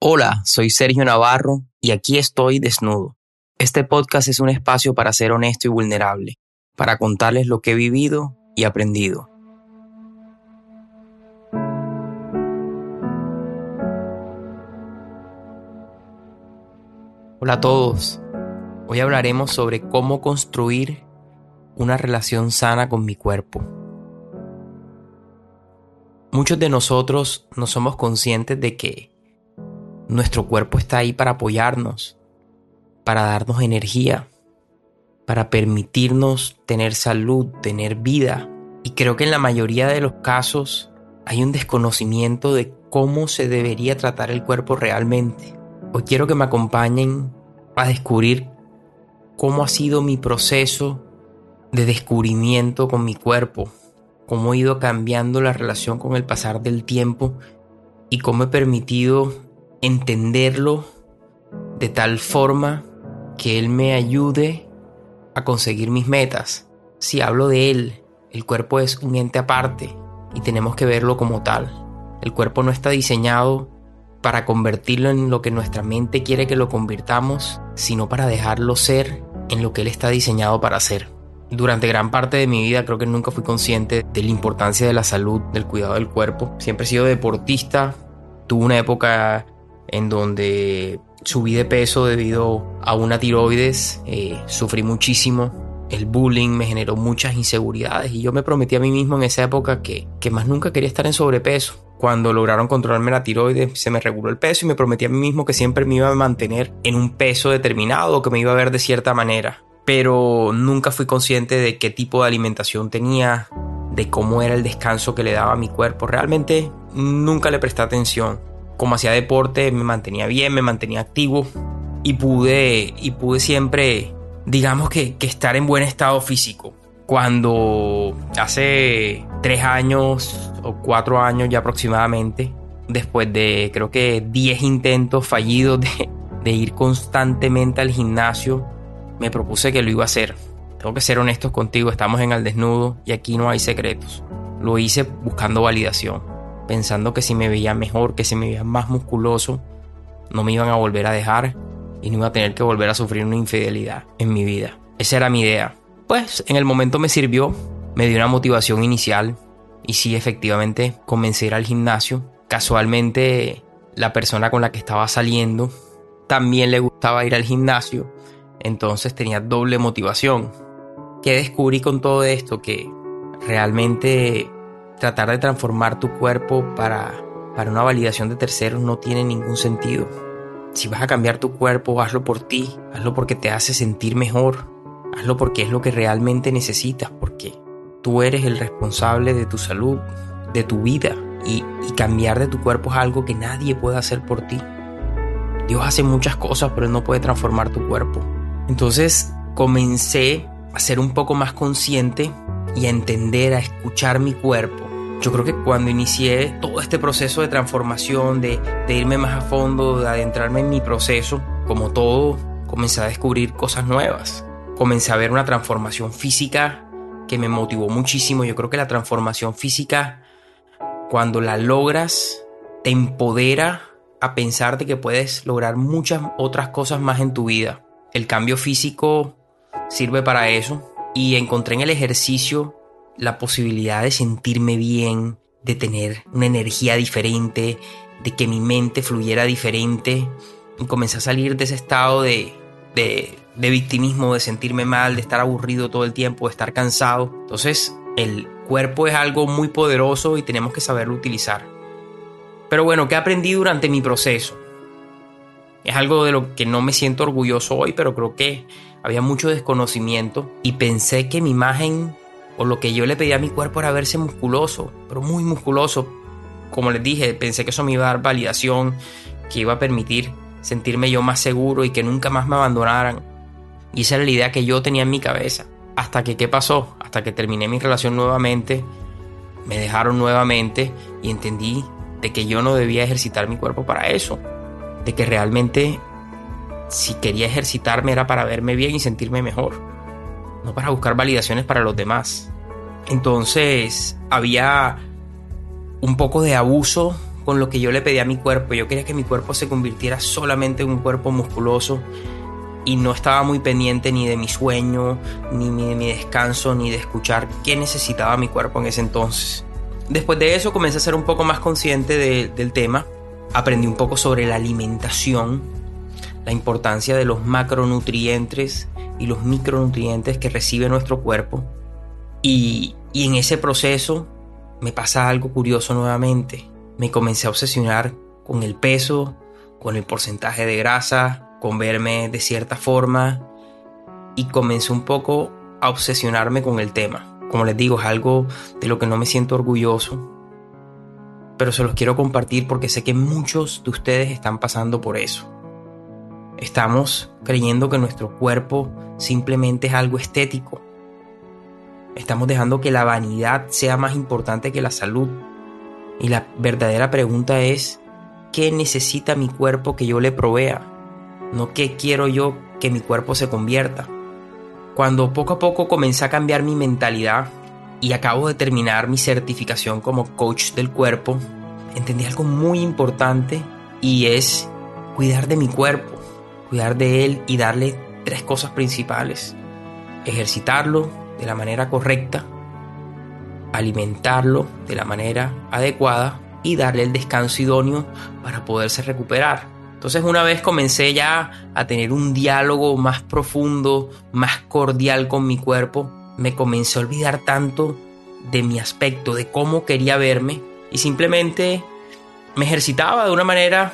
Hola, soy Sergio Navarro y aquí estoy desnudo. Este podcast es un espacio para ser honesto y vulnerable, para contarles lo que he vivido y aprendido. Hola a todos. Hoy hablaremos sobre cómo construir una relación sana con mi cuerpo. Muchos de nosotros no somos conscientes de que nuestro cuerpo está ahí para apoyarnos, para darnos energía, para permitirnos tener salud, tener vida. Y creo que en la mayoría de los casos hay un desconocimiento de cómo se debería tratar el cuerpo realmente. Hoy quiero que me acompañen a descubrir cómo ha sido mi proceso de descubrimiento con mi cuerpo, cómo he ido cambiando la relación con el pasar del tiempo y cómo he permitido entenderlo de tal forma que Él me ayude a conseguir mis metas. Si hablo de Él, el cuerpo es un ente aparte y tenemos que verlo como tal. El cuerpo no está diseñado para convertirlo en lo que nuestra mente quiere que lo convirtamos, sino para dejarlo ser en lo que Él está diseñado para ser. Durante gran parte de mi vida creo que nunca fui consciente de la importancia de la salud, del cuidado del cuerpo. Siempre he sido deportista. Tuve una época en donde subí de peso debido a una tiroides, eh, sufrí muchísimo, el bullying me generó muchas inseguridades y yo me prometí a mí mismo en esa época que, que más nunca quería estar en sobrepeso. Cuando lograron controlarme la tiroides, se me reguló el peso y me prometí a mí mismo que siempre me iba a mantener en un peso determinado, que me iba a ver de cierta manera. Pero nunca fui consciente de qué tipo de alimentación tenía, de cómo era el descanso que le daba a mi cuerpo. Realmente nunca le presté atención como hacía deporte, me mantenía bien, me mantenía activo y pude, y pude siempre, digamos que, estar en buen estado físico. Cuando hace tres años o cuatro años ya aproximadamente, después de creo que diez intentos fallidos de, de ir constantemente al gimnasio, me propuse que lo iba a hacer. Tengo que ser honestos contigo, estamos en el desnudo y aquí no hay secretos. Lo hice buscando validación pensando que si me veía mejor, que si me veía más musculoso, no me iban a volver a dejar y no iba a tener que volver a sufrir una infidelidad en mi vida. Esa era mi idea. Pues en el momento me sirvió, me dio una motivación inicial y sí, efectivamente, comencé a ir al gimnasio. Casualmente, la persona con la que estaba saliendo también le gustaba ir al gimnasio, entonces tenía doble motivación. ¿Qué descubrí con todo esto? Que realmente tratar de transformar tu cuerpo para, para una validación de terceros no tiene ningún sentido. Si vas a cambiar tu cuerpo, hazlo por ti, hazlo porque te hace sentir mejor, hazlo porque es lo que realmente necesitas, porque tú eres el responsable de tu salud, de tu vida, y, cambiar de tu cuerpo es algo que nadie puede hacer por ti. Dios hace muchas cosas, pero no puede transformar tu cuerpo. Entonces comencé a ser un poco más consciente y a entender, a escuchar mi cuerpo yo creo que cuando inicié todo este proceso de transformación, de, irme más a fondo, de adentrarme en mi proceso, como todo, comencé a descubrir cosas nuevas. Comencé a ver una transformación física que me motivó muchísimo. Yo creo que la transformación física, cuando la logras, te empodera a pensar de que puedes lograr muchas otras cosas más en tu vida. El cambio físico sirve para eso y encontré en el ejercicio la posibilidad de sentirme bien, de tener una energía diferente, de que mi mente fluyera diferente. Y comencé a salir de ese estado de, de, de victimismo, de sentirme mal, de estar aburrido todo el tiempo, de estar cansado. Entonces, el cuerpo es algo muy poderoso y tenemos que saberlo utilizar. Pero bueno, ¿qué aprendí durante mi proceso? Es algo de lo que no me siento orgulloso hoy, pero creo que había mucho desconocimiento y pensé que mi imagen o lo que yo le pedía a mi cuerpo era verse musculoso, pero muy musculoso. Como les dije, pensé que eso me iba a dar validación, que iba a permitir sentirme yo más seguro y que nunca más me abandonaran. Y esa era la idea que yo tenía en mi cabeza. Hasta que, ¿qué pasó? Hasta que terminé mi relación nuevamente, me dejaron nuevamente y entendí de que yo no debía ejercitar mi cuerpo para eso. De que realmente si quería ejercitarme era para verme bien y sentirme mejor no para buscar validaciones para los demás. Entonces había un poco de abuso con lo que yo le pedí a mi cuerpo. Yo quería que mi cuerpo se convirtiera solamente en un cuerpo musculoso y no estaba muy pendiente ni de mi sueño, ni de mi descanso, ni de escuchar qué necesitaba mi cuerpo en ese entonces. Después de eso comencé a ser un poco más consciente del tema. Aprendí un poco sobre la alimentación, la importancia de los macronutrientes y los micronutrientes que recibe nuestro cuerpo. Y, y en ese proceso me pasa algo curioso nuevamente. Me comencé a obsesionar con el peso, con el porcentaje de grasa, con verme de cierta forma y comencé un poco a obsesionarme con el tema. Como les digo, es algo de lo que no me siento orgulloso, pero se los quiero compartir porque sé que muchos de ustedes están pasando por eso. Estamos creyendo que nuestro cuerpo simplemente es algo estético. Estamos dejando que la vanidad sea más importante que la salud. Y la verdadera pregunta es, ¿qué necesita mi cuerpo que yo le provea? No qué quiero yo que mi cuerpo se convierta. Cuando poco a poco comencé a cambiar mi mentalidad y acabo de terminar mi certificación como coach del cuerpo, entendí algo muy importante y es cuidar de mi cuerpo, cuidar de él y darle tres cosas principales. Ejercitarlo de la manera correcta, alimentarlo de la manera adecuada y darle el descanso idóneo para poderse recuperar. Entonces una vez comencé ya a tener un diálogo más profundo, más cordial con mi cuerpo, me comencé a olvidar tanto de mi aspecto, de cómo quería verme y simplemente me ejercitaba de una manera,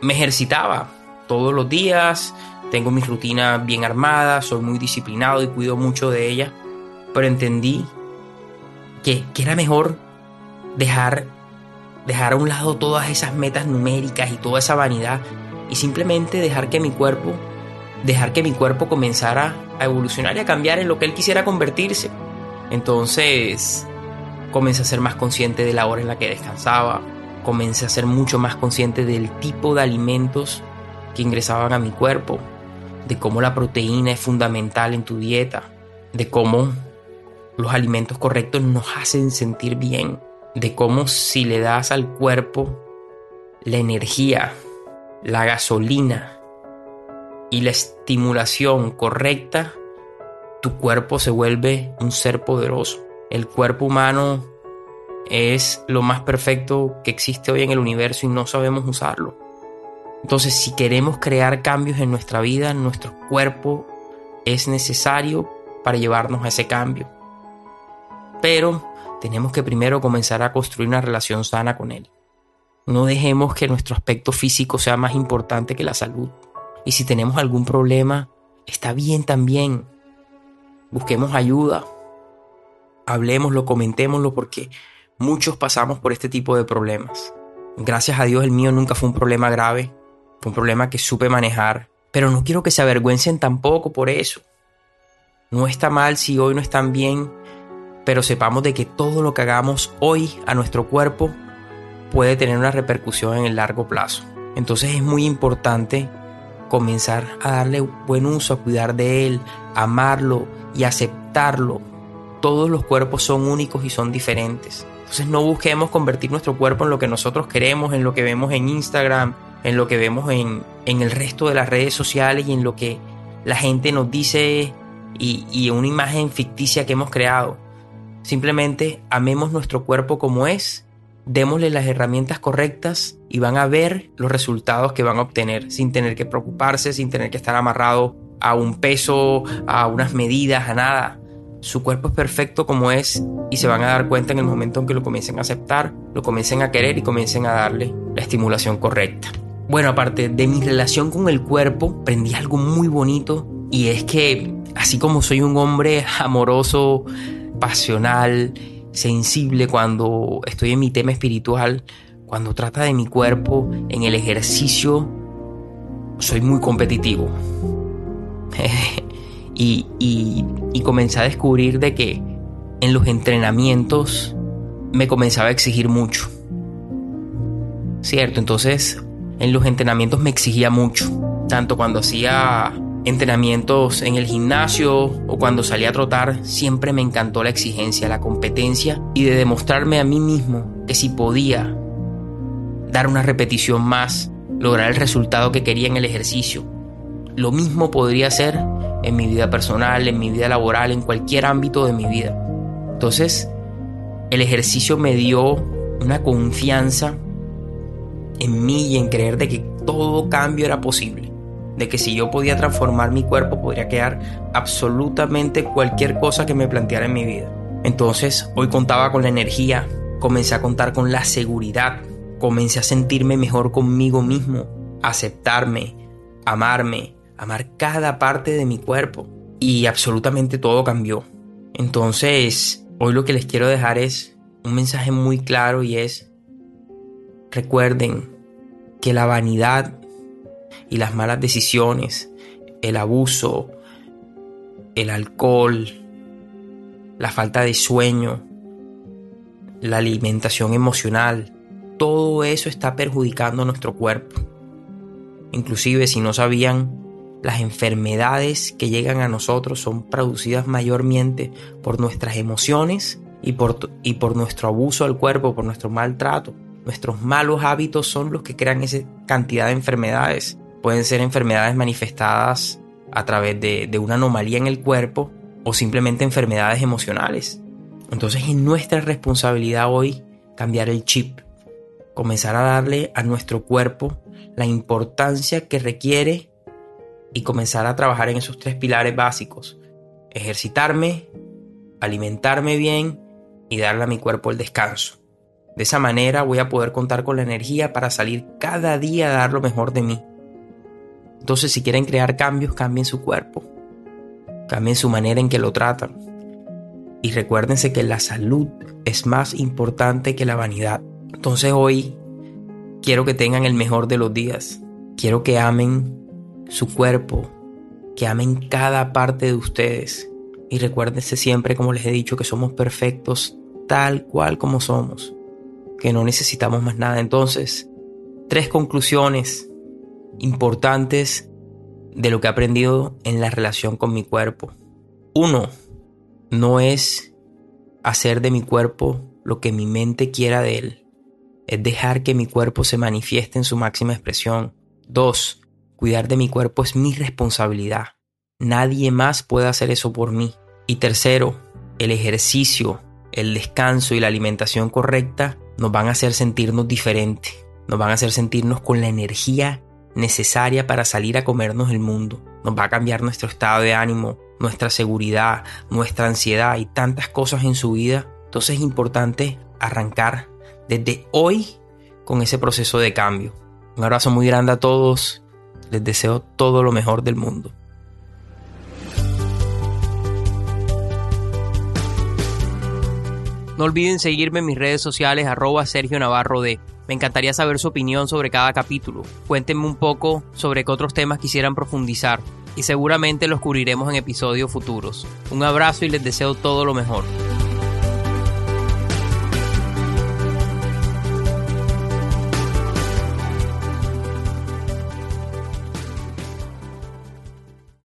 me ejercitaba todos los días, tengo mi rutina bien armada, soy muy disciplinado y cuido mucho de ella, pero entendí que, que era mejor dejar dejar a un lado todas esas metas numéricas y toda esa vanidad y simplemente dejar que mi cuerpo, dejar que mi cuerpo comenzara a evolucionar y a cambiar en lo que él quisiera convertirse. Entonces, comencé a ser más consciente de la hora en la que descansaba, comencé a ser mucho más consciente del tipo de alimentos que ingresaban a mi cuerpo, de cómo la proteína es fundamental en tu dieta, de cómo los alimentos correctos nos hacen sentir bien, de cómo si le das al cuerpo la energía, la gasolina y la estimulación correcta, tu cuerpo se vuelve un ser poderoso. El cuerpo humano es lo más perfecto que existe hoy en el universo y no sabemos usarlo. Entonces, si queremos crear cambios en nuestra vida, nuestro cuerpo es necesario para llevarnos a ese cambio. Pero tenemos que primero comenzar a construir una relación sana con Él. No dejemos que nuestro aspecto físico sea más importante que la salud. Y si tenemos algún problema, está bien también. Busquemos ayuda. Hablemoslo, comentémoslo porque muchos pasamos por este tipo de problemas. Gracias a Dios el mío nunca fue un problema grave. Un problema que supe manejar. Pero no quiero que se avergüencen tampoco por eso. No está mal si hoy no están bien pero sepamos de que todo lo que hagamos hoy a nuestro cuerpo puede tener una repercusión en el largo plazo. Entonces es muy importante comenzar a darle buen uso, a cuidar de él, amarlo y aceptarlo. Todos los cuerpos son únicos y son diferentes. Entonces no busquemos convertir nuestro cuerpo en lo que nosotros queremos, en lo que vemos en Instagram, en lo que vemos en, en el resto de las redes sociales y en lo que la gente nos dice y, y una imagen ficticia que hemos creado. Simplemente amemos nuestro cuerpo como es, démosle las herramientas correctas y van a ver los resultados que van a obtener sin tener que preocuparse, sin tener que estar amarrado a un peso, a unas medidas, a nada. Su cuerpo es perfecto como es y se van a dar cuenta en el momento en que lo comiencen a aceptar, lo comiencen a querer y comiencen a darle la estimulación correcta. Bueno, aparte de mi relación con el cuerpo, aprendí algo muy bonito y es que así como soy un hombre amoroso, pasional, sensible cuando estoy en mi tema espiritual, cuando trata de mi cuerpo, en el ejercicio, soy muy competitivo. y, y, comencé a descubrir de que en los entrenamientos me comenzaba a exigir mucho. ¿Cierto? Entonces, en los entrenamientos me exigía mucho. Tanto cuando hacía entrenamientos en el gimnasio o cuando salí a trotar, siempre me encantó la exigencia, la competencia y de demostrarme a mí mismo que si podía dar una repetición más, lograr el resultado que quería en el ejercicio. Lo mismo podría ser en mi vida personal, en mi vida laboral, en cualquier ámbito de mi vida. Entonces, el ejercicio me dio una confianza en mí y en creer de que todo cambio era posible, de que si yo podía transformar mi cuerpo podría quedar absolutamente cualquier cosa que me planteara en mi vida. Entonces, hoy contaba con la energía, comencé a contar con la seguridad, comencé a sentirme mejor conmigo mismo, aceptarme, amarme, amar cada parte de mi cuerpo y absolutamente todo cambió. Entonces, hoy lo que les quiero dejar es un mensaje muy claro y es, recuerden que la vanidad y las malas decisiones, el abuso, el alcohol, la falta de sueño, la alimentación emocional, todo eso está perjudicando nuestro cuerpo. Inclusive si no sabían, las enfermedades que llegan a nosotros son producidas mayormente por nuestras emociones y por, y por nuestro abuso al cuerpo, por nuestro maltrato. Nuestros malos hábitos son los que crean esa cantidad de enfermedades. Pueden ser enfermedades manifestadas a través de, de una anomalía en el cuerpo o simplemente enfermedades emocionales. Entonces es nuestra responsabilidad hoy cambiar el chip, comenzar a darle a nuestro cuerpo la importancia que requiere y comenzar a trabajar en esos tres pilares básicos. Ejercitarme, alimentarme bien y darle a mi cuerpo el descanso. De esa manera voy a poder contar con la energía para salir cada día a dar lo mejor de mí. Entonces si quieren crear cambios, cambien su cuerpo. Cambien su manera en que lo tratan. Y recuérdense que la salud es más importante que la vanidad. Entonces hoy quiero que tengan el mejor de los días. Quiero que amen su cuerpo, que amen cada parte de ustedes. Y recuérdense siempre, como les he dicho, que somos perfectos tal cual como somos, que no necesitamos más nada. Entonces, tres conclusiones importantes de lo que he aprendido en la relación con mi cuerpo. Uno, no es hacer de mi cuerpo lo que mi mente quiera de él, es dejar que mi cuerpo se manifieste en su máxima expresión. Dos, Cuidar de mi cuerpo es mi responsabilidad. Nadie más puede hacer eso por mí. Y tercero, el ejercicio, el descanso y la alimentación correcta nos van a hacer sentirnos diferentes. Nos van a hacer sentirnos con la energía necesaria para salir a comernos el mundo. Nos va a cambiar nuestro estado de ánimo, nuestra seguridad, nuestra ansiedad y tantas cosas en su vida. Entonces es importante arrancar desde hoy con ese proceso de cambio. Un abrazo muy grande a todos les deseo todo lo mejor del mundo. No olviden seguirme en mis redes sociales arroba Sergio Navarro D. Me encantaría saber su opinión sobre cada capítulo. Cuéntenme un poco sobre qué otros temas quisieran profundizar y seguramente los cubriremos en episodios futuros. Un abrazo y les deseo todo lo mejor.